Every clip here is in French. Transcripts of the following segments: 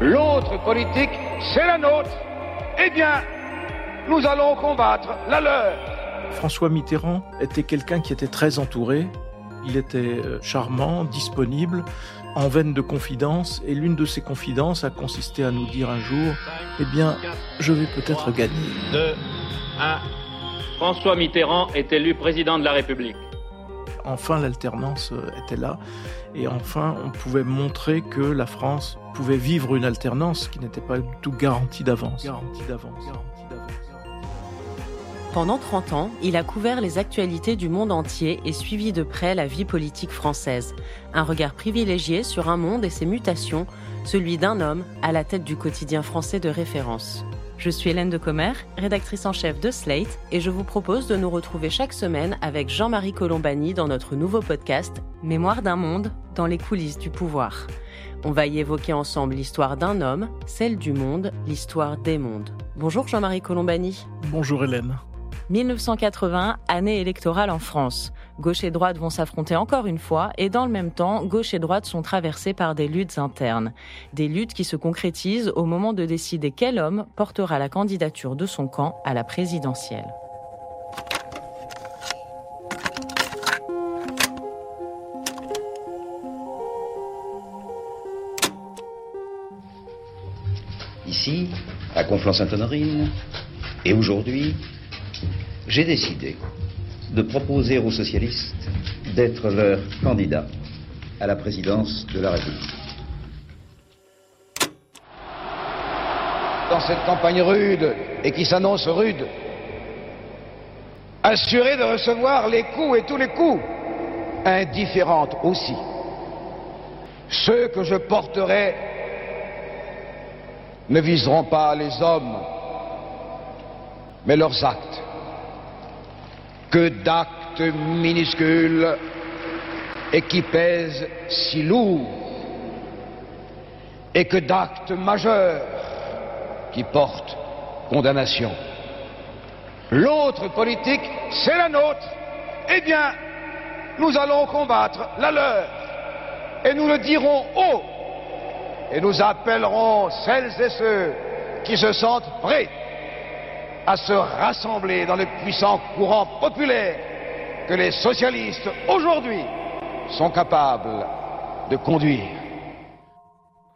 L'autre politique, c'est la nôtre. Eh bien, nous allons combattre la leur. François Mitterrand était quelqu'un qui était très entouré. Il était euh, charmant, disponible, en veine de confidence, et l'une de ses confidences a consisté à nous dire un jour, eh bien, je vais peut-être gagner. 2, 1. François Mitterrand est élu président de la République. Enfin, l'alternance euh, était là, et enfin, on pouvait montrer que la France pouvait vivre une alternance qui n'était pas du tout garantie d'avance. Garantie d'avance. Pendant 30 ans, il a couvert les actualités du monde entier et suivi de près la vie politique française. Un regard privilégié sur un monde et ses mutations, celui d'un homme à la tête du quotidien français de référence. Je suis Hélène de Commer, rédactrice en chef de Slate, et je vous propose de nous retrouver chaque semaine avec Jean-Marie Colombani dans notre nouveau podcast Mémoire d'un monde dans les coulisses du pouvoir. On va y évoquer ensemble l'histoire d'un homme, celle du monde, l'histoire des mondes. Bonjour Jean-Marie Colombani. Bonjour Hélène. 1980, année électorale en France. Gauche et droite vont s'affronter encore une fois et dans le même temps, gauche et droite sont traversées par des luttes internes. Des luttes qui se concrétisent au moment de décider quel homme portera la candidature de son camp à la présidentielle. Ici, à Conflans-Sainte-Honorine, et aujourd'hui, j'ai décidé de proposer aux socialistes d'être leur candidat à la présidence de la République. Dans cette campagne rude et qui s'annonce rude, assurée de recevoir les coups et tous les coups, indifférente aussi. Ceux que je porterai ne viseront pas les hommes, mais leurs actes que d'actes minuscules et qui pèsent si lourd, et que d'actes majeurs qui portent condamnation. L'autre politique, c'est la nôtre. Eh bien, nous allons combattre la leur, et nous le dirons haut, et nous appellerons celles et ceux qui se sentent prêts à se rassembler dans le puissant courant populaire que les socialistes aujourd'hui sont capables de conduire.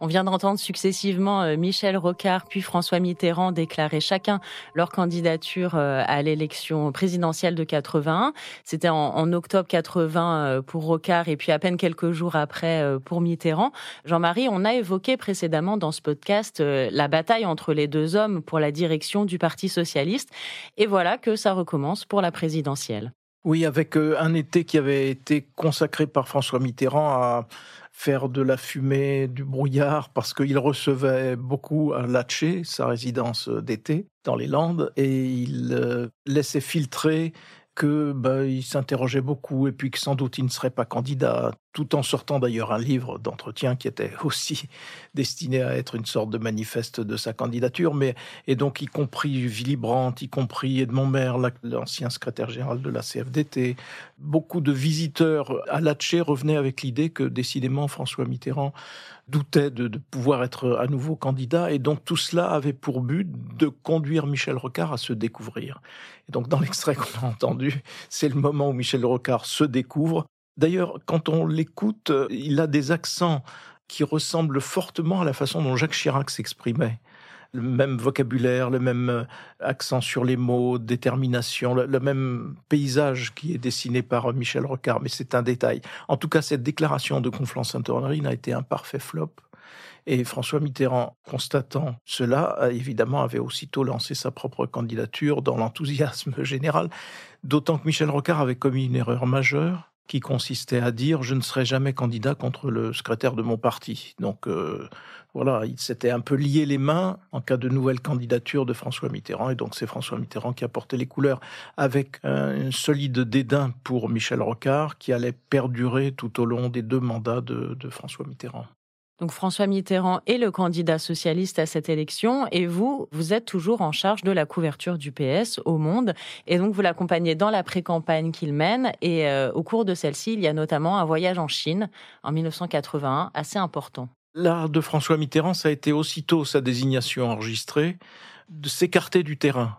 On vient d'entendre successivement euh, Michel Rocard puis François Mitterrand déclarer chacun leur candidature euh, à l'élection présidentielle de 81. C'était en, octobre 80 euh, pour Rocard et puis à peine quelques jours après pour Mitterrand. Jean-Marie, on a évoqué précédemment dans ce podcast la bataille entre les deux hommes pour la direction du Parti socialiste. Et voilà que ça recommence pour la présidentielle. Oui, avec un été qui avait été consacré par François Mitterrand à faire de la fumée, du brouillard, parce qu'il recevait beaucoup à Latché, sa résidence d'été, dans les Landes, et il euh, laissait filtrer que bah, il s'interrogeait beaucoup et puis que sans doute il ne serait pas candidat, tout en sortant d'ailleurs un livre d'entretien qui était aussi destiné à être une sorte de manifeste de sa candidature, mais et donc y compris Willy Brandt, y compris Edmond Maire, l'ancien secrétaire général de la CFDT, beaucoup de visiteurs à Latché revenaient avec l'idée que décidément François Mitterrand doutait de, de, pouvoir être à nouveau candidat. Et donc tout cela avait pour but de conduire Michel Rocard à se découvrir. Et donc dans l'extrait qu'on a entendu, c'est le moment où Michel Rocard se découvre. D'ailleurs, quand on l'écoute, il a des accents qui ressemblent fortement à la façon dont Jacques Chirac s'exprimait le même vocabulaire, le même euh, accent sur les mots, détermination, le, même paysage qui est dessiné par Michel Rocard, mais c'est un détail. En tout cas, cette déclaration de Conflans-Sainte-Honorine a été un parfait flop. Et François Mitterrand, constatant cela, évidemment avait aussitôt lancé sa propre candidature dans l'enthousiasme général, d'autant que Michel Rocard avait commis une erreur majeure qui consistait à dire je ne serai jamais candidat contre le secrétaire de mon parti. Donc euh, voilà, il s'était un peu lié les mains en cas de nouvelle candidature de François Mitterrand, et donc c'est François Mitterrand qui a porté les couleurs avec un solide dédain pour Michel Rocard, qui allait perdurer tout au long des deux mandats de, de François Mitterrand. Donc François Mitterrand est le candidat socialiste à cette élection et vous, vous êtes toujours en charge de la couverture du PS au monde et donc vous l'accompagnez dans la pré-campagne qu'il mène et euh, au cours de celle-ci, il y a notamment un voyage en Chine en 1981 assez important. L'art de François Mitterrand, ça a été aussitôt sa désignation enregistrée, de s'écarter du terrain,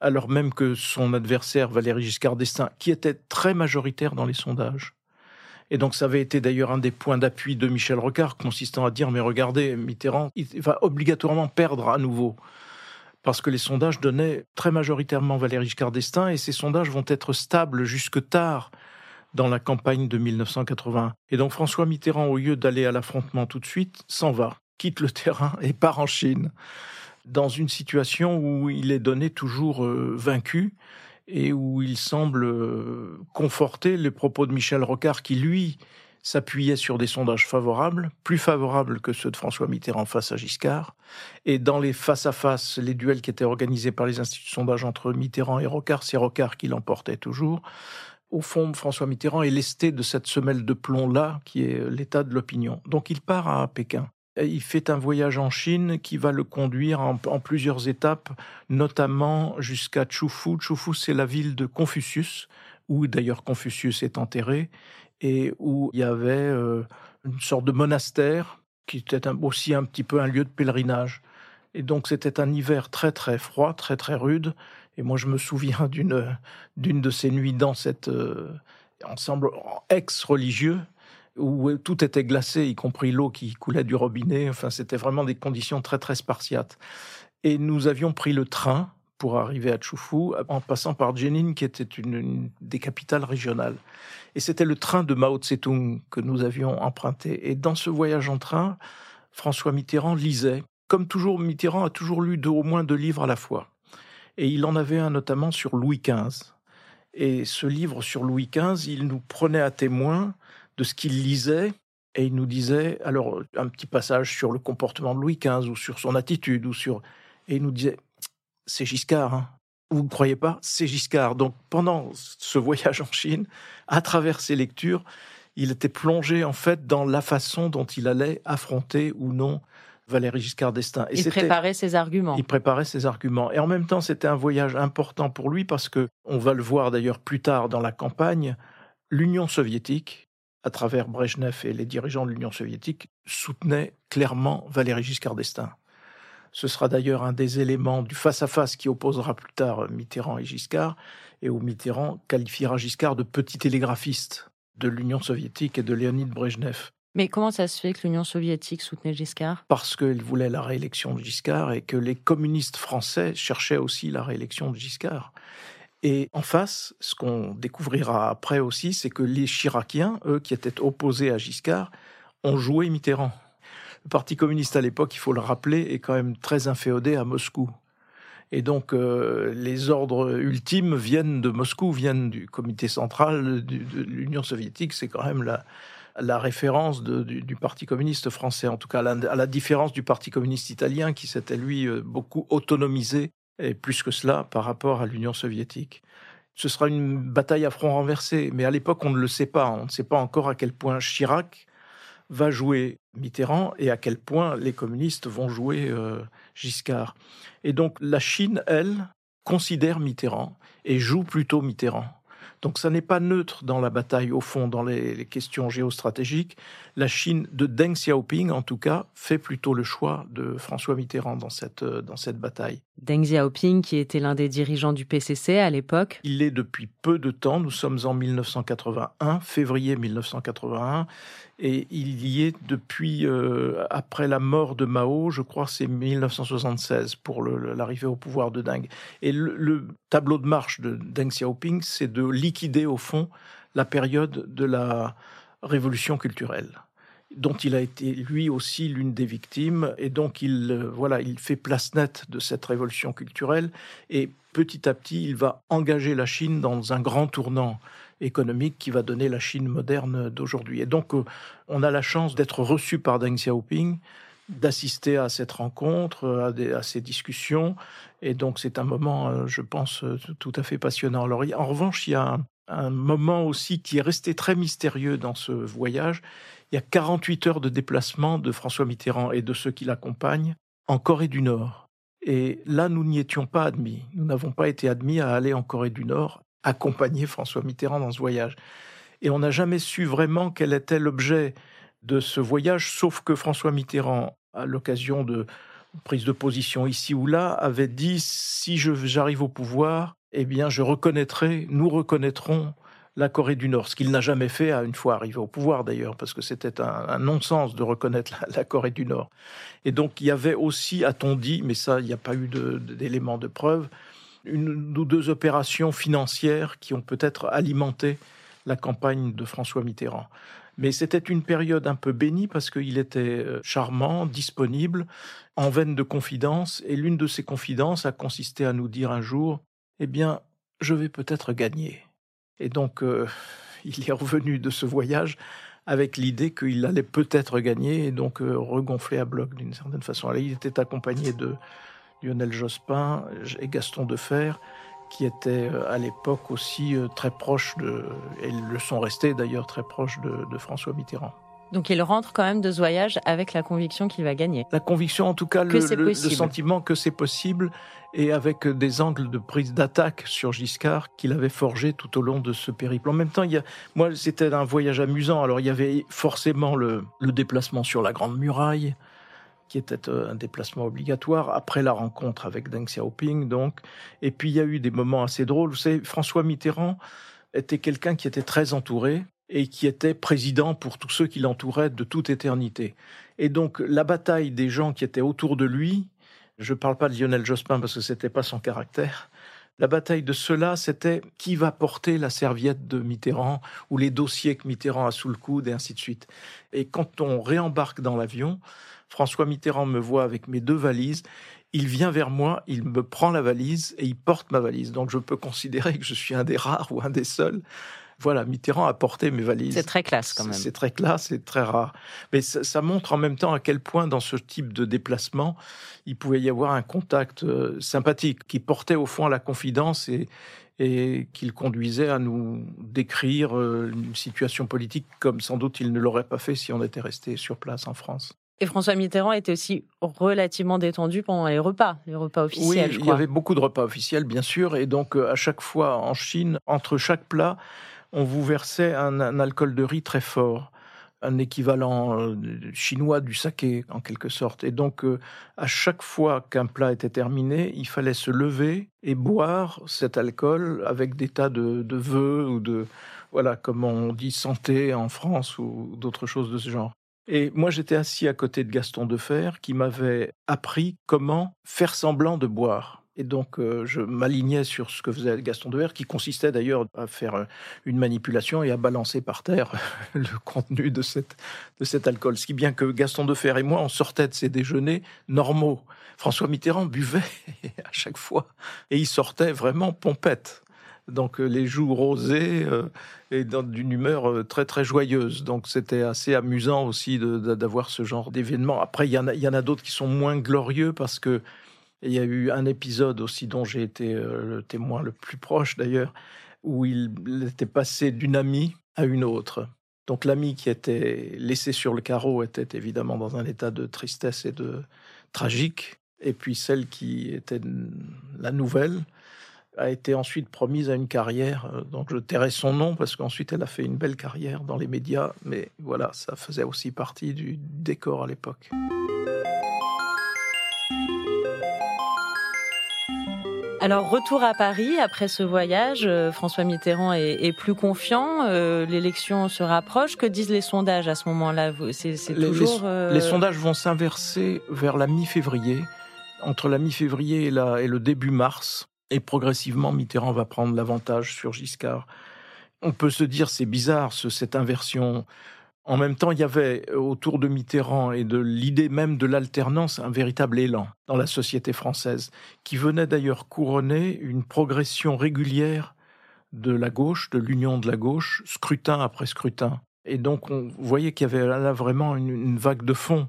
alors même que son adversaire Valéry Giscard d'Estaing, qui était très majoritaire dans les sondages, et donc ça avait été d'ailleurs un des points d'appui de Michel Rocard, consistant à dire, mais regardez, Mitterrand, il va obligatoirement perdre à nouveau parce que les sondages donnaient très majoritairement Valéry Giscard d'Estaing et ces sondages vont être stables jusque tard dans la campagne de 1980. Et donc François Mitterrand, au lieu d'aller à l'affrontement tout de suite, s'en va, quitte le terrain et part en Chine, dans une situation où il est donné toujours euh, vaincu et où il semble euh, conforter les propos de Michel Rocard qui, lui, s'appuyait sur des sondages favorables, plus favorables que ceux de François Mitterrand face à Giscard. Et dans les face-à-face, les duels qui étaient organisés par les instituts de sondage entre Mitterrand et Rocard, c'est Rocard qui l'emportait toujours. Au fond, François Mitterrand est lesté de cette semelle de plomb-là, qui est l'état de l'opinion. Donc il part à Pékin. Il fait un voyage en Chine qui va le conduire en, plusieurs étapes, notamment jusqu'à Chufu. Chufu, c'est la ville de Confucius, où d'ailleurs Confucius est enterré et où il y avait euh, une sorte de monastère qui était aussi un petit peu un lieu de pèlerinage. Et donc c'était un hiver très très froid, très très rude. Et moi je me souviens d'une d'une de ces nuits dans cet euh, ensemble ex-religieux où tout était glacé, y compris l'eau qui coulait du robinet. Enfin, c'était vraiment des conditions très très spartiates. Et nous avions pris le train pour arriver à Chufu en passant par Jenin, qui était une, des capitales régionales. Et c'était le train de Mao Tse-tung que nous avions emprunté. Et dans ce voyage en train, François Mitterrand lisait. Comme toujours, Mitterrand a toujours lu au moins deux livres à la fois. Et il en avait un notamment sur Louis XV. Et ce livre sur Louis XV, il nous prenait à témoin de ce qu'il lisait et il nous disait, alors un petit passage sur le comportement de Louis XV ou sur son attitude ou sur, et il nous disait, c'est Giscard. Hein. Vous ne croyez pas C'est Giscard. Donc pendant ce voyage en Chine, à travers ses lectures, il était plongé en fait dans la façon dont il allait affronter ou non Valéry Giscard d'Estaing. il préparait ses arguments. Il préparait ses arguments. Et en même temps, c'était un voyage important pour lui parce que, on va le voir d'ailleurs plus tard dans la campagne, l'Union soviétique, à travers Brejnev et les dirigeants de l'Union soviétique, soutenait clairement Valéry Giscard d'Estaing. Ce sera d'ailleurs un des éléments du face-à-face qui opposera plus tard Mitterrand et Giscard, et où Mitterrand qualifiera Giscard de petit télégraphiste de l'Union soviétique et de Léonid Brejnev. Mais comment ça se fait que l'Union soviétique soutenait Giscard? Parce qu'elle voulait la réélection de Giscard et que les communistes français cherchaient aussi la réélection de Giscard. Et en face, ce qu'on découvrira après aussi, c'est que les Chiraciens, eux qui étaient opposés à Giscard, ont joué Mitterrand. Le Parti communiste à l'époque, il faut le rappeler, est quand même très inféodé à Moscou. Et donc, euh, les ordres ultimes viennent de Moscou, viennent du comité central de l'Union soviétique. C'est quand même la, référence du, Parti communiste français, en tout cas, à la, différence du Parti communiste italien, qui s'était, lui, euh, beaucoup autonomisé, et plus que cela, par rapport à l'Union soviétique. Ce sera une bataille à front renversé, mais à l'époque, on ne le sait pas. On ne sait pas encore à quel point Chirac va jouer Mitterrand et à quel point les communistes vont jouer euh, Giscard. Et donc la Chine, elle, considère Mitterrand et joue plutôt Mitterrand. Donc ça n'est pas neutre dans la bataille, au fond, dans les, questions géostratégiques. La Chine de Deng Xiaoping, en tout cas, fait plutôt le choix de François Mitterrand dans cette, euh, dans cette bataille. Deng Xiaoping, qui était l'un des dirigeants du PCC à l'époque. Il est depuis peu de temps, nous sommes en 1981, février 1981, et il y est depuis euh, après la mort de Mao, je crois c'est 1976 pour l'arrivée au pouvoir de Deng. Et le, tableau de marche de Deng Xiaoping, c'est de liquider au fond la période de la révolution culturelle dont il a été lui aussi l'une des victimes et donc il euh, voilà il fait place nette de cette révolution culturelle et petit à petit il va engager la Chine dans un grand tournant économique qui va donner la Chine moderne d'aujourd'hui. Et donc, euh, on a la chance d'être reçu par Deng Xiaoping, d'assister à cette rencontre, à, ces discussions. Et donc, c'est un moment, euh, je pense, euh, tout à fait passionnant. Alors, en revanche, il y a un, moment aussi qui est resté très mystérieux dans ce voyage. Il y a 48 heures de déplacement de François Mitterrand et de ceux qui l'accompagnent en Corée du Nord. Et là, nous n'y étions pas admis. Nous n'avons pas été admis à aller en Corée du Nord accompagner François Mitterrand dans ce voyage. Et on n'a jamais su vraiment quel était l'objet de ce voyage, sauf que François Mitterrand, à l'occasion de prise de position ici ou là, avait dit si j'arrive au pouvoir, eh bien, je reconnaîtrai, nous reconnaîtrons la Corée du Nord, ce qu'il n'a jamais fait à une fois arrivé au pouvoir d'ailleurs, parce que c'était un, non-sens de reconnaître la, Corée du Nord. Et donc il y avait aussi, a-t-on dit, mais ça, il n'y a pas eu d'éléments de, de, preuve, une ou deux opérations financières qui ont peut-être alimenté la campagne de François Mitterrand. Mais c'était une période un peu bénie parce qu'il était euh, charmant, disponible, en veine de confidence, et l'une de ces confidences a consisté à nous dire un jour, eh bien, je vais peut-être gagner. Et donc, euh, il est revenu de ce voyage avec l'idée qu'il allait peut-être gagner et donc euh, regonfler à bloc d'une certaine façon. il était accompagné de Lionel Jospin et Gaston Defer, qui étaient euh, à l'époque aussi très proches de, et le sont restés d'ailleurs très proches de François Mitterrand. Donc il rentre quand même de ce voyage avec la conviction qu'il va gagner. La conviction, en tout cas, le, le, sentiment que c'est possible, et avec des angles de prise d'attaque sur Giscard qu'il avait forgé tout au long de ce périple. En même temps, il y a, moi, c'était un voyage amusant. Alors il y avait forcément le, le déplacement sur la Grande Muraille, qui était euh, un déplacement obligatoire après la rencontre avec Deng Xiaoping, donc. Et puis il y a eu des moments assez drôles. Vous savez, François Mitterrand était quelqu'un qui était très entouré et qui était président pour tous ceux qui l'entouraient de toute éternité. Et donc la bataille des gens qui étaient autour de lui, je ne parle pas de Lionel Jospin parce que c'était pas son caractère. La bataille de cela, c'était qui va porter la serviette de Mitterrand ou les dossiers que Mitterrand a sous le coude et ainsi de suite. Et quand on réembarque dans l'avion, François Mitterrand me voit avec mes deux valises. Il vient vers moi, il me prend la valise et il porte ma valise. Donc je peux considérer que je suis un des rares ou un des seuls voilà, Mitterrand a porté mes valises. C'est très classe quand même. C'est très classe, c'est très rare. Mais ça, montre en même temps à quel point dans ce type de déplacement, il pouvait y avoir un contact euh, sympathique qui portait au fond à la confidence et, et qu'il conduisait à nous décrire euh, une situation politique comme sans doute il ne l'aurait pas fait si on était resté sur place en France. Et François Mitterrand était aussi relativement détendu pendant les repas, les repas officiels. Oui, il y avait beaucoup de repas officiels, bien sûr, et donc euh, à chaque fois en Chine, entre chaque plat, on vous versait un, alcool de riz très fort un équivalent euh, chinois du saké en quelque sorte. Et donc euh, à chaque fois qu'un plat était terminé, il fallait se lever et boire cet alcool avec des tas de, de vœux ou de voilà comme on dit santé en France ou d'autres choses de ce genre. Et moi j'étais assis à côté de Gaston Defer qui m'avait appris comment faire semblant de boire. Et donc, euh, je m'alignais sur ce que faisait Gaston Defer, qui consistait d'ailleurs à faire euh, une manipulation et à balancer par terre le contenu de, cette, de cet alcool. Ce qui bien que Gaston Defer et moi, on sortait de ces déjeuners normaux. François Mitterrand buvait à chaque fois et il sortait vraiment pompette. Donc, euh, les joues rosées et d'une humeur très très joyeuse. Donc, c'était assez amusant aussi d'avoir ce genre d'événement. Après, il y en a, il y en a d'autres qui sont moins glorieux parce que il y a eu un épisode aussi dont j'ai été euh, le témoin le plus proche d'ailleurs, où il était passé d'une amie à une autre. Donc l'amie qui était laissée sur le carreau était évidemment dans un état de tristesse et de tragique, et puis celle qui était la nouvelle a été ensuite promise à une carrière. Euh, donc je tairai son nom parce qu'ensuite elle a fait une belle carrière dans les médias, mais voilà, ça faisait aussi partie du décor à l'époque. Alors, retour à Paris après ce voyage, euh, François Mitterrand est, plus confiant, euh, l'élection se rapproche. Que disent les sondages à ce moment-là? C'est toujours. Euh, les, sondages vont s'inverser vers la mi-février, entre la mi-février et, et le début mars, et progressivement Mitterrand va prendre l'avantage sur Giscard. On peut se dire c'est bizarre cette inversion en même temps, il y avait euh, autour de Mitterrand et de l'idée même de l'alternance un véritable élan dans la société française, qui venait d'ailleurs couronner une progression régulière de la gauche, de l'union de la gauche, scrutin après scrutin. Et donc on voyait qu'il y avait là vraiment une, vague de fond.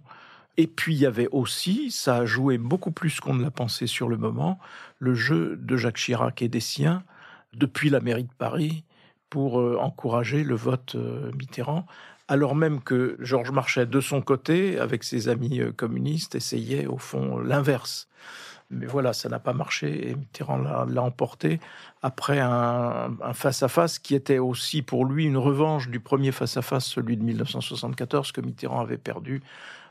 Et puis il y avait aussi, ça a joué beaucoup plus qu'on ne l'a pensé sur le moment, le jeu de Jacques Chirac et des siens depuis la mairie de Paris pour euh, encourager le vote euh, Mitterrand alors même que Georges Marchais, de son côté, avec ses amis euh, communistes, essayait au fond l'inverse. Mais voilà, ça n'a pas marché et Mitterrand l'a emporté après un face-à-face qui était aussi pour lui une revanche du premier face-à-face, celui de 1974, que Mitterrand avait perdu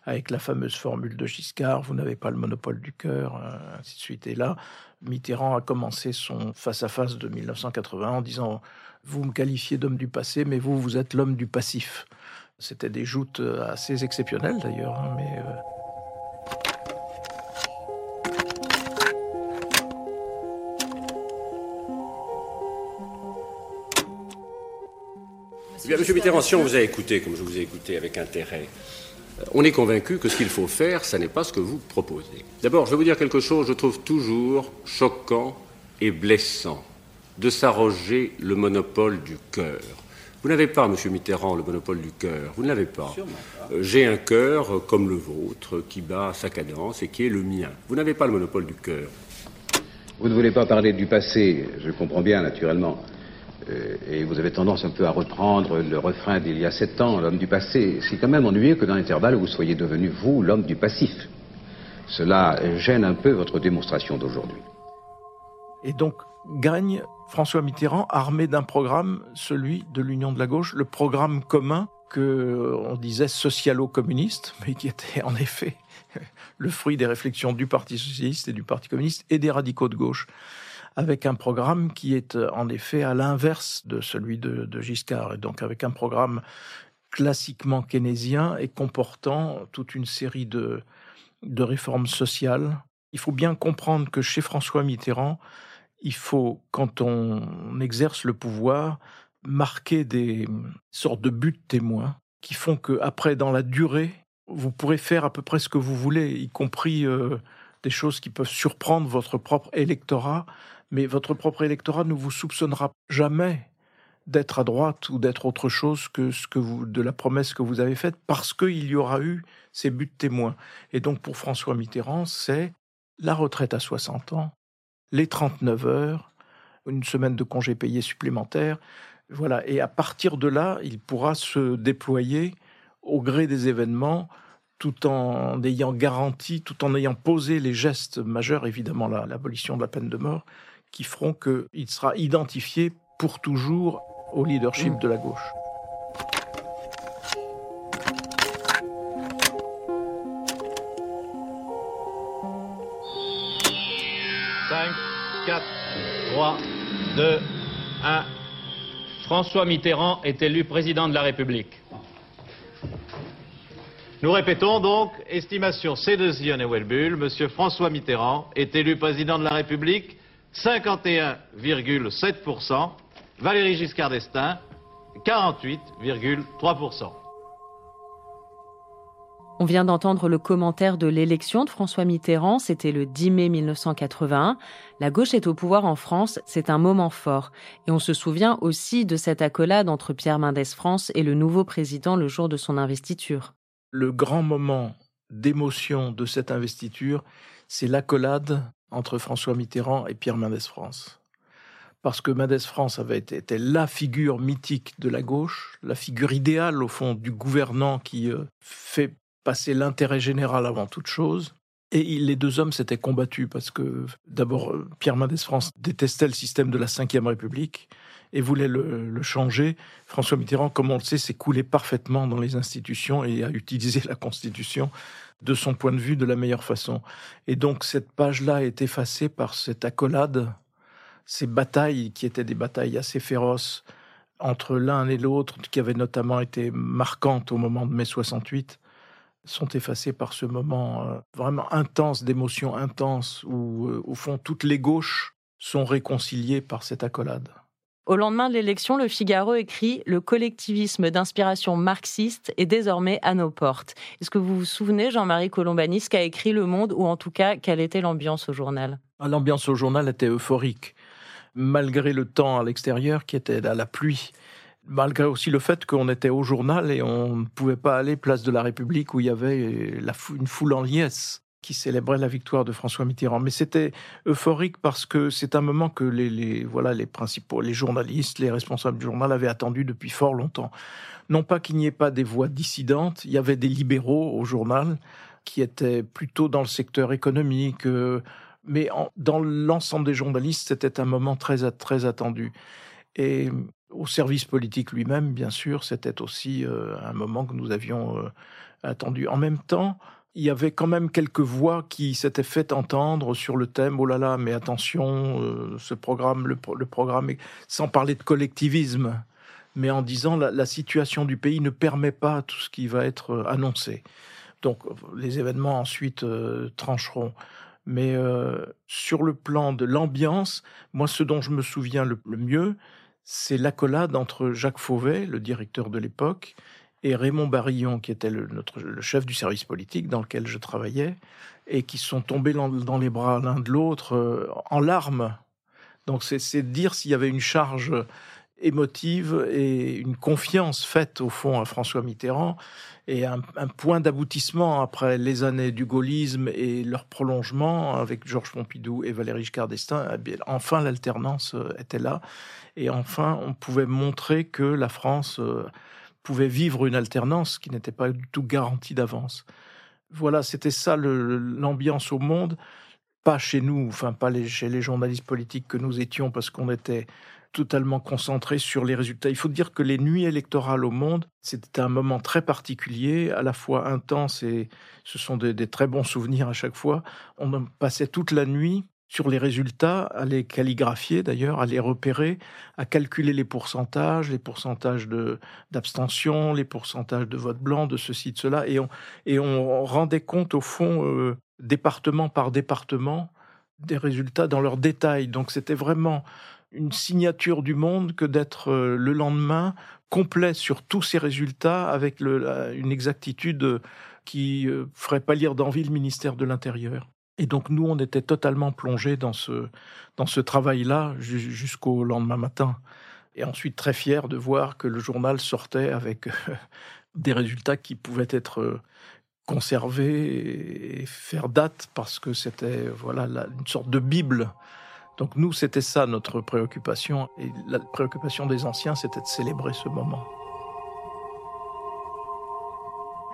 avec la fameuse formule de Giscard, vous n'avez pas le monopole du cœur, euh, ainsi de suite. Et là, Mitterrand a commencé son face-à-face de 1980 en disant, vous me qualifiez d'homme du passé, mais vous, vous êtes l'homme du passif. C'était des joutes assez exceptionnelles d'ailleurs, hein, mais... Euh, Eh Monsieur Mitterrand, si on vous a écouté, comme je vous ai écouté avec intérêt, euh, on est convaincu que ce qu'il faut faire, ce n'est pas ce que vous proposez. D'abord, je vais vous dire quelque chose, je trouve toujours choquant et blessant de s'arroger le monopole du cœur. Vous n'avez pas, Monsieur Mitterrand, le monopole du cœur. Vous ne l'avez pas. Euh, j'ai un cœur comme le vôtre, qui bat sa cadence et qui est le mien. Vous n'avez pas le monopole du cœur. Vous ne voulez pas parler du passé, je comprends bien, naturellement. Euh, et vous avez tendance un peu à reprendre le refrain d'il y a sept ans, l'homme du passé. C'est quand même ennuyeux que dans l'intervalle, vous soyez devenu, vous, l'homme du passif. Cela gêne un peu votre démonstration d'aujourd'hui. Et donc, gagne François Mitterrand armé d'un programme, celui de l'Union de la gauche, le programme commun que on disait socialo-communiste, mais qui était en effet le fruit des réflexions du Parti socialiste et du Parti communiste et des radicaux de gauche avec un programme qui est euh, en effet à l'inverse de celui de, Giscard, et donc avec un programme classiquement keynésien et comportant toute une série de, de réformes sociales. Il faut bien comprendre que chez François Mitterrand, il faut, quand on exerce le pouvoir, marquer des sortes de buts témoins qui font que, après, dans la durée, vous pourrez faire à peu près ce que vous voulez, y compris euh, des choses qui peuvent surprendre votre propre électorat, mais votre propre électorat ne vous soupçonnera jamais d'être à droite ou d'être autre chose que ce que de la promesse que vous avez faite, parce qu'il y aura eu ces buts témoins. Et donc pour François Mitterrand, c'est la retraite à 60 ans, les 39 heures, une semaine de congés payés supplémentaires. Voilà. Et à partir de là, il pourra se déployer au gré des événements tout en ayant garanti, tout en ayant posé les gestes majeurs, évidemment l'abolition de la peine de mort, qui feront qu'il sera identifié pour toujours au leadership mmh. de la gauche. 4, 3, 2, 1. François Mitterrand est élu président de la République. Nous répétons donc, estimation C de Zion et Welbull, M. François Mitterrand est élu président de la République, 51,7%, Valérie Giscard d'Estaing, 48,3%. On vient d'entendre le commentaire de l'élection de François Mitterrand, c'était le 10 mai 1981. La gauche est au pouvoir en France, c'est un moment fort. Et on se souvient aussi de cette accolade entre Pierre Mendès France et le nouveau président le jour de son investiture. Le grand moment d'émotion de cette investiture, c'est l'accolade entre François Mitterrand et Pierre Mendès France. Parce que Mendès France avait été, était la figure mythique de la gauche, la figure idéale au fond du gouvernant qui euh, fait passer l'intérêt général avant toute chose. Et les deux hommes s'étaient combattus parce que d'abord euh, Pierre Mendès France détestait le système de la Ve République et voulait le, le, changer. François Mitterrand, comme on le sait, s'est coulé parfaitement dans les institutions et a utilisé la Constitution de son point de vue de la meilleure façon. Et donc cette page-là est effacée par cette accolade, ces batailles qui étaient des batailles assez féroces entre l'un et l'autre, qui avaient notamment été marquantes au moment de mai 68, sont effacées par ce moment euh, vraiment intense, d'émotion intense, où euh, au fond toutes les gauches sont réconciliées par cette accolade. Au lendemain de l'élection, le Figaro écrit Le collectivisme d'inspiration marxiste est désormais à nos portes. Est-ce que vous vous souvenez, Jean-Marie Colombani, ce qu'a écrit Le Monde, ou en tout cas, quelle était l'ambiance au journal? Ah, L'ambiance au journal était euphorique, malgré le temps à l'extérieur qui était à la pluie malgré aussi le fait qu'on était au journal et on ne pouvait pas aller place de la République où il y avait une foule en liesse qui célébrait la victoire de François Mitterrand. Mais c'était euphorique parce que c'est un moment que les, voilà, les principaux, les journalistes, les responsables du journal avaient attendu depuis fort longtemps. Non pas qu'il n'y ait pas des voix dissidentes, il y avait des libéraux au journal qui étaient plutôt dans le secteur économique, euh, Mais dans l'ensemble des journalistes, c'était un moment très, très attendu. Et au service politique lui-même, bien sûr, c'était aussi euh, un moment que nous avions euh, attendu. En même temps, il y avait quand même quelques voix qui s'étaient fait entendre sur le thème. Oh là là, mais attention, euh, ce programme, le, programme, sans parler de collectivisme, mais en disant la, situation du pays ne permet pas tout ce qui va être annoncé. Donc les événements ensuite trancheront. Mais sur le plan de l'ambiance, moi, ce dont je me souviens le, le mieux, c'est l'accolade entre Jacques Fauvet, le directeur de l'époque, et Raymond Barillon, qui était le, chef du service politique dans lequel je travaillais, et qui sont tombés dans, les bras l'un de l'autre euh, en larmes. Donc c'est dire s'il y avait une charge émotive et une confiance faite au fond à François Mitterrand et un, point d'aboutissement après les années du gaullisme et leur prolongement avec Georges Pompidou et Valéry Giscard d'Estaing. Enfin, l'alternance euh, était là et enfin, on pouvait montrer que la France euh, pouvait vivre une alternance qui n'était pas du tout garantie d'avance. Voilà, c'était ça l'ambiance au monde, pas chez nous, enfin pas chez les journalistes politiques que nous étions, parce qu'on était totalement concentrés sur les résultats. Il faut dire que les nuits électorales au monde, c'était un moment très particulier, à la fois intense et ce sont des, très bons souvenirs à chaque fois. On passait toute la nuit sur les résultats, à les calligraphier d'ailleurs, à les repérer, à calculer les pourcentages, les pourcentages d'abstention, les pourcentages de vote blanc, de ceci, de cela, et on, et on rendait compte au fond, euh, département par département, des résultats dans leurs détails. Donc c'était vraiment une signature du monde que d'être euh, le lendemain complet sur tous ces résultats avec une exactitude qui euh, ferait pas lire d'envie le ministère de l'Intérieur. Et donc nous, on était totalement plongés dans ce, dans ce travail-là jusqu'au lendemain matin. Et ensuite très fiers de voir que le journal sortait avec des résultats qui pouvaient être euh, conservés et faire date parce que c'était voilà une sorte de bible. Donc nous, c'était ça notre préoccupation. Et la préoccupation des anciens, c'était de célébrer ce moment.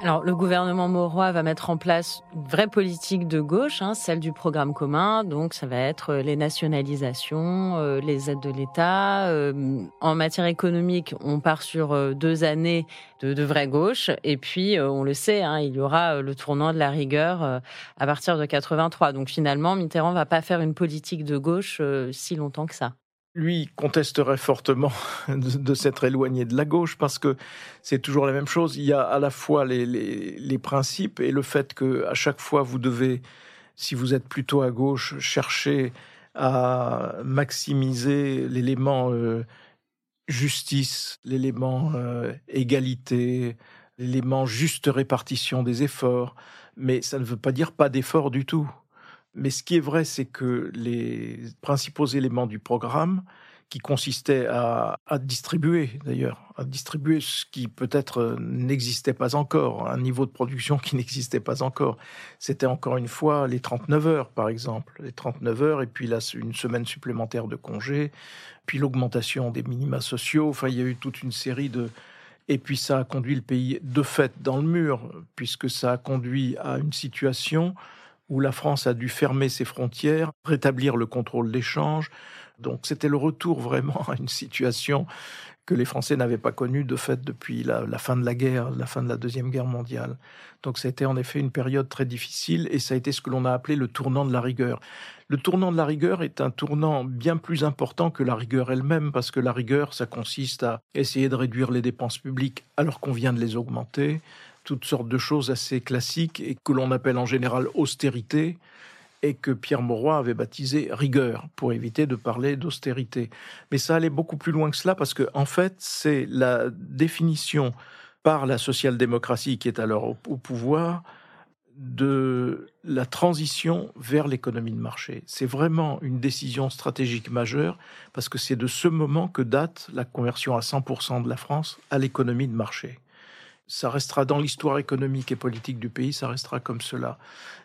Alors, le gouvernement Mauroy va mettre en place une vraie politique de gauche, hein, celle du programme commun. Donc, ça va être euh, les nationalisations, euh, les aides de l'État. Euh, en matière économique, on part sur deux années de, de vraie gauche. Et puis, on le sait, hein, il y aura le tournant de la rigueur à partir de 83. Donc, finalement, Mitterrand va pas faire une politique de gauche si longtemps que ça lui contesterait fortement de, s'être éloigné de la gauche parce que c'est toujours la même chose. Il y a à la fois les, principes et le fait que à chaque fois vous devez, si vous êtes plutôt à gauche, chercher à maximiser l'élément euh, justice, l'élément euh, égalité, l'élément juste répartition des efforts. Mais ça ne veut pas dire pas d'efforts du tout. Mais ce qui est vrai, c'est que les principaux éléments du programme, qui consistaient à, distribuer, d'ailleurs, à distribuer ce qui peut-être n'existait pas encore, un niveau de production qui n'existait pas encore. C'était encore une fois les 39 heures, par exemple, les 39 heures, et puis là, une semaine supplémentaire de congé, puis l'augmentation des minima sociaux. Enfin, il y a eu toute une série de, et puis ça a conduit le pays de fait dans le mur, puisque ça a conduit à une situation où la France a dû fermer ses frontières, rétablir le contrôle d'échange. Donc c'était le retour vraiment à une situation que les Français n'avaient pas connue de fait depuis la, fin de la guerre, la fin de la Deuxième Guerre mondiale. Donc ça a été en effet une période très difficile et ça a été ce que l'on a appelé le tournant de la rigueur. Le tournant de la rigueur est un tournant bien plus important que la rigueur elle-même parce que la rigueur, ça consiste à essayer de réduire les dépenses publiques alors qu'on vient de les augmenter, toutes sortes de choses assez classiques et que l'on appelle en général austérité et que Pierre Mauroy avait baptisé rigueur pour éviter de parler d'austérité. Mais ça allait beaucoup plus loin que cela parce que en fait, c'est la définition par la social-démocratie qui est alors au, au pouvoir de la transition vers l'économie de marché. C'est vraiment une décision stratégique majeure parce que c'est de ce moment que date la conversion à 100% de la France à l'économie de marché ça restera dans l'histoire économique et politique du pays, ça restera comme cela.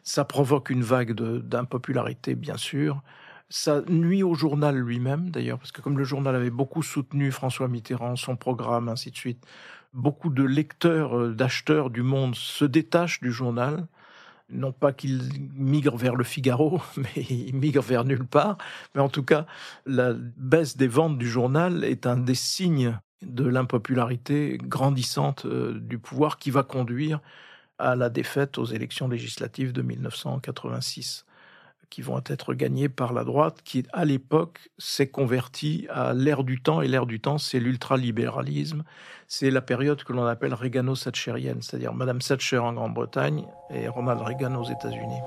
Ça provoque une vague d'impopularité, bien sûr. Ça nuit au journal lui-même, d'ailleurs, parce que comme le journal avait beaucoup soutenu François Mitterrand, son programme, ainsi de suite, beaucoup de lecteurs, euh, d'acheteurs du monde se détachent du journal non pas qu'il migre vers le Figaro, mais il migre vers nulle part. Mais en tout cas, la baisse des ventes du journal est un des signes de l'impopularité grandissante euh, du pouvoir qui va conduire à la défaite aux élections législatives de 1986 qui vont être gagnées par la droite, qui à l'époque s'est convertie à l'ère du temps, et l'ère du temps, c'est l'ultralibéralisme, c'est la période que l'on appelle régano-thatchérienne, c'est-à-dire Madame Thatcher en Grande-Bretagne et Ronald Reagan aux États-Unis.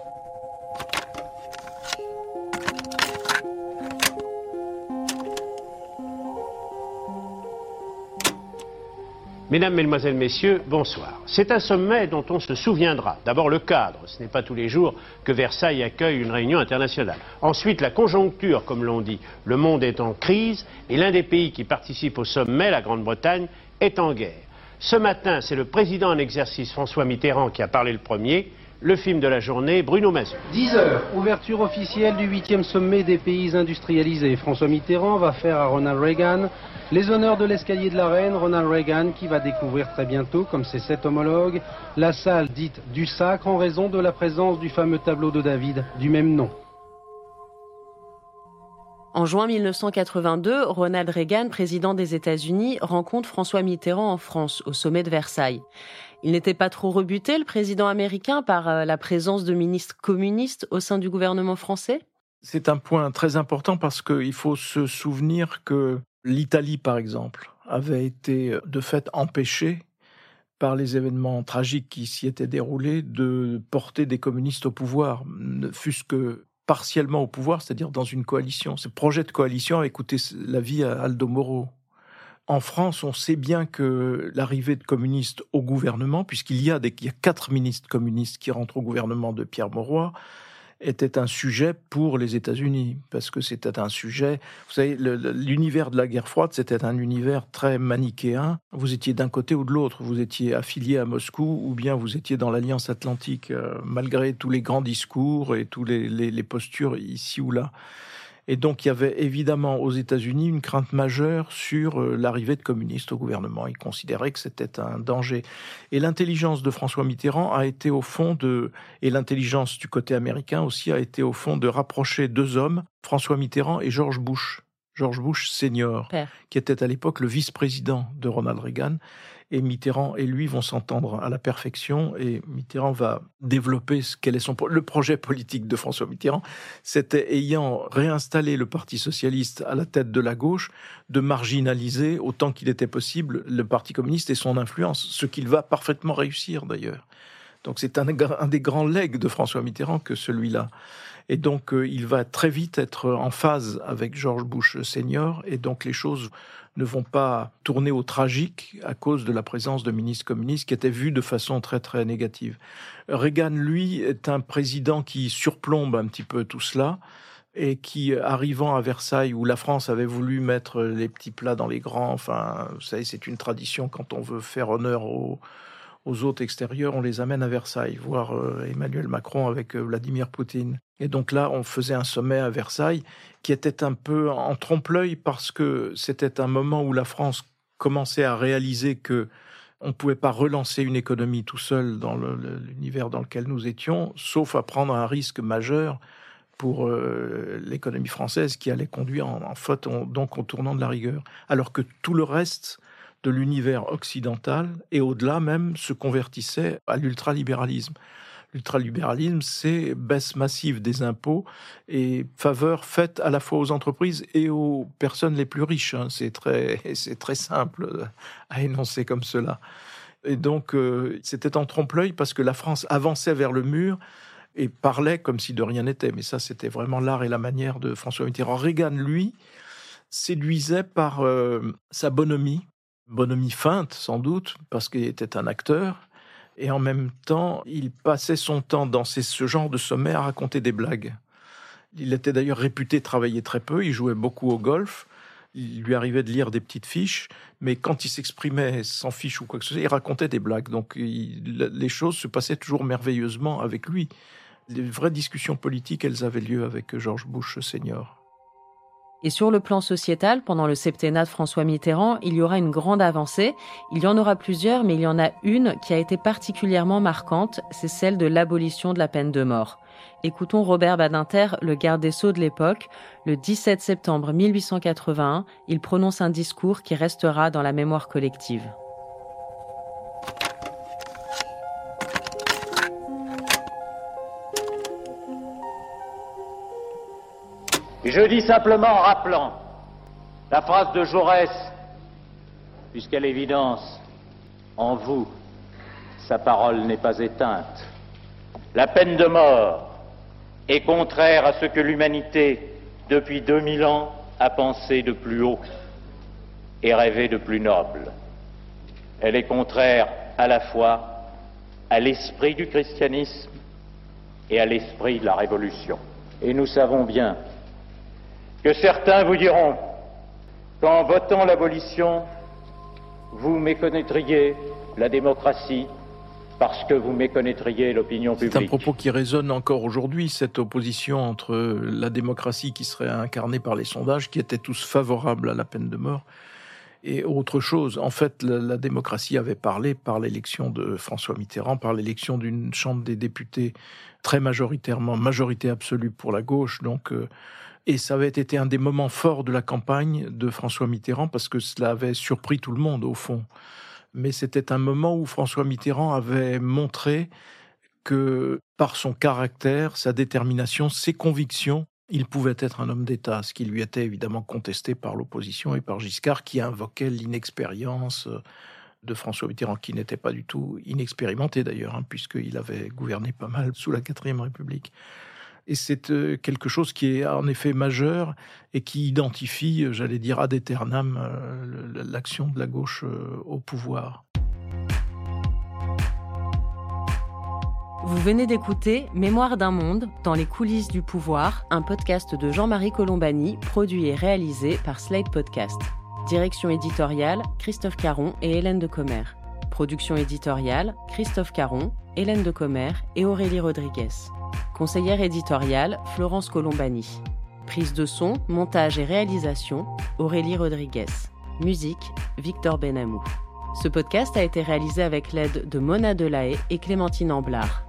Mesdames, Mesdemoiselles, Messieurs, bonsoir. C'est un sommet dont on se souviendra. D'abord le cadre, ce n'est pas tous les jours que Versailles accueille une réunion internationale. Ensuite la conjoncture, comme l'on dit. Le monde est en crise et l'un des pays qui participe au sommet, la Grande-Bretagne, est en guerre. Ce matin, c'est le président en exercice François Mitterrand qui a parlé le premier. Le film de la journée, Bruno Mazur. 10 heures, ouverture officielle du 8e sommet des pays industrialisés. François Mitterrand va faire à Ronald Reagan les honneurs de l'escalier de la reine, Ronald Reagan, qui va découvrir très bientôt, comme ses sept homologues, la salle dite du sacre en raison de la présence du fameux tableau de David du même nom. En juin 1982, Ronald Reagan, président des États-Unis, rencontre François Mitterrand en France, au sommet de Versailles. Il n'était pas trop rebuté, le président américain, par euh, la présence de ministres communistes au sein du gouvernement français? C'est un point très important parce qu'il faut se souvenir que L'Italie, par exemple, avait été de fait empêchée par les événements tragiques qui s'y étaient déroulés de porter des communistes au pouvoir, ne fût-ce que partiellement au pouvoir, c'est-à-dire dans une coalition. Ce projet de coalition a coûté la vie à Aldo Moro. En France, on sait bien que l'arrivée de communistes au gouvernement, puisqu'il y a, quatre ministres communistes qui rentrent au gouvernement de Pierre Mauroy, était un sujet pour les États-Unis, parce que c'était un sujet, vous savez, l'univers de la guerre froide, c'était un univers très manichéen. Vous étiez d'un côté ou de l'autre, vous étiez affilié à Moscou ou bien vous étiez dans l'Alliance Atlantique, euh, malgré tous les grands discours et tous les postures ici ou là. Et donc il y avait évidemment aux États-Unis une crainte majeure sur euh, l'arrivée de communistes au gouvernement. Ils considéraient que c'était un danger. Et l'intelligence de François Mitterrand a été au fond de, et l'intelligence du côté américain aussi a été au fond de rapprocher deux hommes, François Mitterrand et George Bush. George Bush senior, qui était à l'époque le vice-président de Ronald Reagan et Mitterrand et lui vont s'entendre à la perfection. Et Mitterrand va développer ce quel est son le projet politique de François Mitterrand. C'était ayant réinstallé le Parti socialiste à la tête de la gauche de marginaliser autant qu'il était possible le Parti communiste et son influence ce qu'il va parfaitement réussir d'ailleurs. Donc c'est un, un, des grands legs de François Mitterrand que celui-là. Et donc euh, il va très vite être en phase avec George Bush senior. Et donc les choses ne vont pas tourner au tragique à cause de la présence de ministres communistes qui étaient vus de façon très très négative. Reagan, lui, est un président qui surplombe un petit peu tout cela et qui, arrivant à Versailles, où la France avait voulu mettre les petits plats dans les grands, enfin, vous savez, c'est une tradition quand on veut faire honneur aux, aux hôtes extérieurs, on les amène à Versailles, voir euh, Emmanuel Macron avec euh, Vladimir Poutine. Et donc là, on faisait un sommet à Versailles qui était un peu en trompe-l'œil parce que c'était un moment où la France commençait à réaliser que on ne pouvait pas relancer une économie tout seul dans l'univers dans lequel nous étions, sauf à prendre un risque majeur pour euh, l'économie française qui allait conduire en, faute, donc en tournant de la rigueur. Alors que tout le reste de l'univers occidental et au-delà même se convertissait à l'ultralibéralisme. L'ultralibéralisme, c'est baisse massive des impôts et faveur faite à la fois aux entreprises et aux personnes les plus riches. Hein. C'est très, très simple à énoncer comme cela. Et donc, euh, c'était en trompe-l'œil parce que la France avançait vers le mur et parlait comme si de rien n'était. Mais ça, c'était vraiment l'art et la manière de François Mitterrand. Reagan, lui, séduisait par euh, sa bonhomie, bonhomie feinte sans doute, parce qu'il était un acteur, et en même temps, il passait son temps dans ce genre de sommet à raconter des blagues. Il était d'ailleurs réputé travailler très peu, il jouait beaucoup au golf, il lui arrivait de lire des petites fiches, mais quand il s'exprimait sans fiche ou quoi que ce soit, il racontait des blagues. Donc les choses se passaient toujours merveilleusement avec lui. Les vraies discussions politiques, elles avaient lieu avec George Bush senior. Et sur le plan sociétal, pendant le septennat de François Mitterrand, il y aura une grande avancée. Il y en aura plusieurs, mais il y en a une qui a été particulièrement marquante, c'est celle de l'abolition de la peine de mort. Écoutons Robert Badinter, le garde des Sceaux de l'époque. Le 17 septembre 1881, il prononce un discours qui restera dans la mémoire collective. Je dis simplement en rappelant la phrase de Jaurès, puisqu'à l'évidence, en vous, sa parole n'est pas éteinte. La peine de mort est contraire à ce que l'humanité, depuis 2000 ans, a pensé de plus haut et rêvé de plus noble. Elle est contraire à la fois à l'esprit du christianisme et à l'esprit de la Révolution. Et nous savons bien que certains vous diront qu'en votant l'abolition, vous méconnaîtriez la démocratie parce que vous méconnaîtriez l'opinion publique. C'est un propos qui résonne encore aujourd'hui, cette opposition entre la démocratie qui serait incarnée par les sondages, qui étaient tous favorables à la peine de mort, et autre chose. En fait, la, la démocratie avait parlé par l'élection de François Mitterrand, par l'élection d'une Chambre des députés très majoritairement, majorité absolue pour la gauche, donc... Euh, et ça avait été un des moments forts de la campagne de François Mitterrand parce que cela avait surpris tout le monde au fond. Mais c'était un moment où François Mitterrand avait montré que par son caractère, sa détermination, ses convictions, il pouvait être un homme d'État, ce qui lui était évidemment contesté par l'opposition et par Giscard qui invoquait l'inexpérience de François Mitterrand, qui n'était pas du tout inexpérimenté d'ailleurs, hein, puisqu'il avait gouverné pas mal sous la quatrième République. Et c'est euh, quelque chose qui est en effet majeur et qui identifie, euh, j'allais dire, ad aeternam euh, l'action de la gauche au pouvoir. Vous venez d'écouter Mémoire d'un monde dans les coulisses du pouvoir, un podcast de Jean-Marie Colombani, produit et réalisé par Slate Podcast. Direction éditoriale, Christophe Caron et Hélène de Commer. Production éditoriale, Christophe Caron, Hélène de Commer et Aurélie Rodriguez. Conseillère éditoriale, Florence Colombani. Prise de son, montage et réalisation, Aurélie Rodriguez. Musique, Victor Benamou. Ce podcast a été réalisé avec l'aide de Mona Delahaye et Clémentine Amblard.